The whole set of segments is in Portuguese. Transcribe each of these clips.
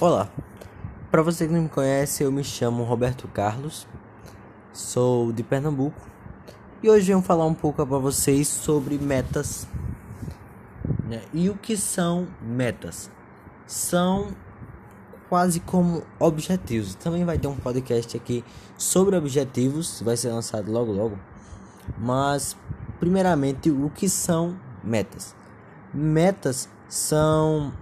Olá, para você que não me conhece, eu me chamo Roberto Carlos, sou de Pernambuco e hoje venho falar um pouco para vocês sobre metas. Né? E o que são metas? São quase como objetivos. Também vai ter um podcast aqui sobre objetivos, vai ser lançado logo logo. Mas, primeiramente, o que são metas? Metas são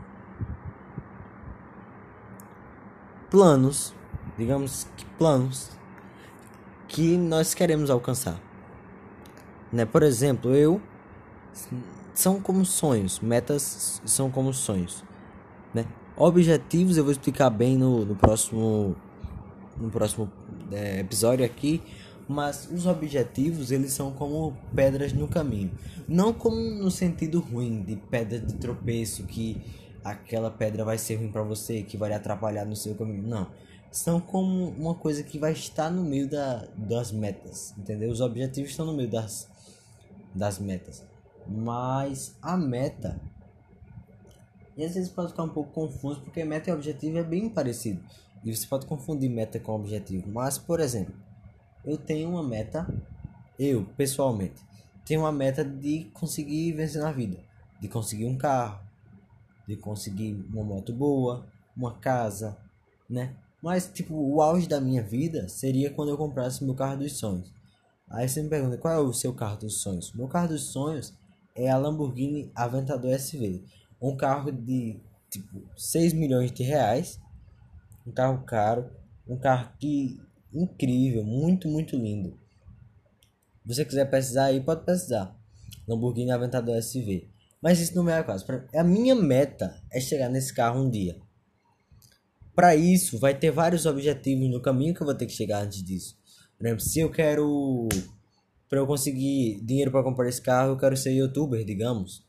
planos, digamos que planos que nós queremos alcançar. Né? Por exemplo, eu são como sonhos, metas são como sonhos, né? Objetivos eu vou explicar bem no, no próximo no próximo é, episódio aqui, mas os objetivos eles são como pedras no caminho, não como no sentido ruim de pedra de tropeço que aquela pedra vai ser ruim para você, que vai atrapalhar no seu caminho. Não. São como uma coisa que vai estar no meio da, das metas, entendeu? Os objetivos estão no meio das, das metas. Mas a meta. E às vezes pode ficar um pouco confuso, porque meta e objetivo é bem parecido. E você pode confundir meta com objetivo. Mas, por exemplo, eu tenho uma meta, eu pessoalmente, tenho uma meta de conseguir vencer na vida, de conseguir um carro, de conseguir uma moto boa, uma casa, né? Mas, tipo, o auge da minha vida seria quando eu comprasse meu carro dos sonhos. Aí você me pergunta, qual é o seu carro dos sonhos? Meu carro dos sonhos é a Lamborghini Aventador SV. Um carro de, tipo, 6 milhões de reais. Um carro caro. Um carro que incrível, muito, muito lindo. Se você quiser pesquisar aí, pode pesquisar. Lamborghini Aventador SV. Mas isso não é a caso. A minha meta é chegar nesse carro um dia. Para isso, vai ter vários objetivos no caminho que eu vou ter que chegar antes disso. Por exemplo, se eu quero. Para eu conseguir dinheiro para comprar esse carro, eu quero ser youtuber, digamos.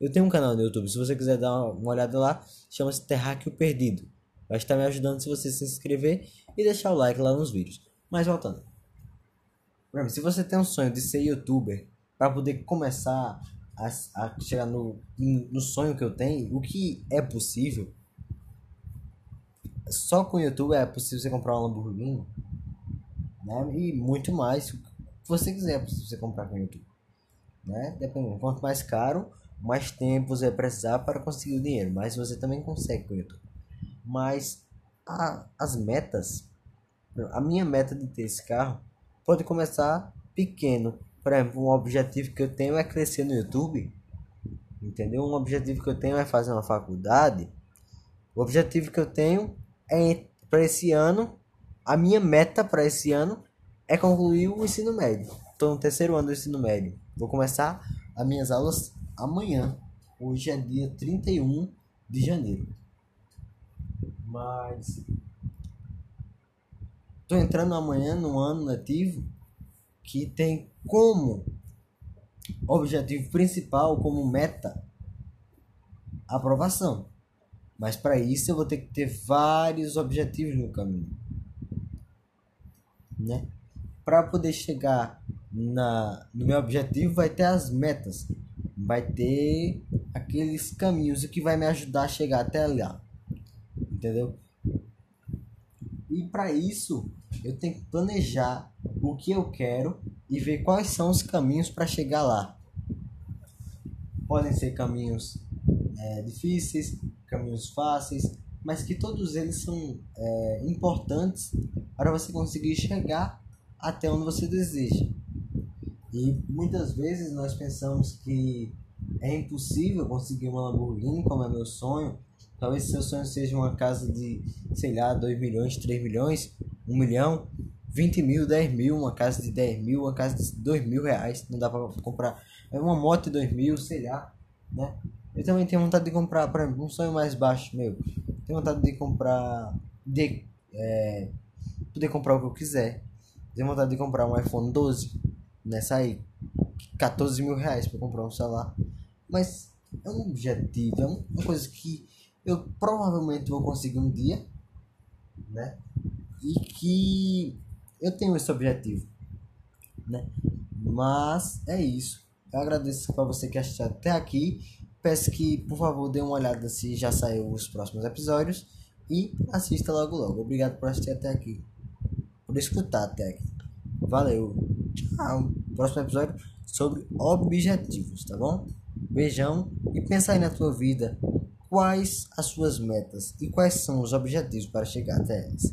Eu tenho um canal no YouTube. Se você quiser dar uma olhada lá, chama-se Terráqueo Perdido. Vai estar me ajudando se você se inscrever e deixar o like lá nos vídeos. Mas voltando. Se você tem um sonho de ser youtuber para poder começar a, a chegar no, no sonho que eu tenho, o que é possível. Só com o YouTube é possível você comprar um Lamborghini, né? E muito mais, você quiser, é possível você comprar com o YouTube, né? Dependendo, quanto mais caro, mais tempo você vai precisar para conseguir o dinheiro, mas você também consegue com o YouTube. Mas a, as metas, a minha meta de ter esse carro pode começar pequeno, por exemplo, um objetivo que eu tenho é crescer no YouTube. Entendeu? Um objetivo que eu tenho é fazer uma faculdade. O objetivo que eu tenho é para esse ano, a minha meta para esse ano é concluir o ensino médio. Estou no terceiro ano do ensino médio. Vou começar as minhas aulas amanhã. Hoje é dia 31 de janeiro. Mas estou entrando amanhã no ano letivo que tem como objetivo principal, como meta, aprovação. Mas para isso eu vou ter que ter vários objetivos no caminho. Né? Para poder chegar na, no meu objetivo, vai ter as metas, vai ter aqueles caminhos que vai me ajudar a chegar até lá. Entendeu? E para isso, eu tenho que planejar o que eu quero e ver quais são os caminhos para chegar lá. Podem ser caminhos é, difíceis, caminhos fáceis, mas que todos eles são é, importantes para você conseguir chegar até onde você deseja. E muitas vezes nós pensamos que é impossível conseguir uma Lamborghini, como é meu sonho. Talvez seu sonho seja uma casa de, sei lá, 2 milhões, 3 milhões, 1 milhão. 20 mil, 10 mil, uma casa de 10 mil, uma casa de 2 mil reais, não dá pra comprar. É uma moto de 2 mil, sei lá, né? Eu também tenho vontade de comprar, por exemplo, um sonho mais baixo meu. Tenho vontade de comprar, de é, poder comprar o que eu quiser. Tenho vontade de comprar um iPhone 12, nessa aí, 14 mil reais para comprar um celular. Mas é um objetivo, é uma coisa que eu provavelmente vou conseguir um dia, né? E que eu tenho esse objetivo, né? Mas é isso. Eu agradeço para você que assistiu até aqui. Peço que, por favor, dê uma olhada se já saiu os próximos episódios e assista logo logo. Obrigado por assistir até aqui. Por escutar até aqui. Valeu. Tchau. Próximo episódio sobre objetivos, tá bom? Beijão e pensa aí na tua vida quais as suas metas e quais são os objetivos para chegar até elas.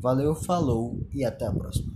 Valeu, falou e até a próxima.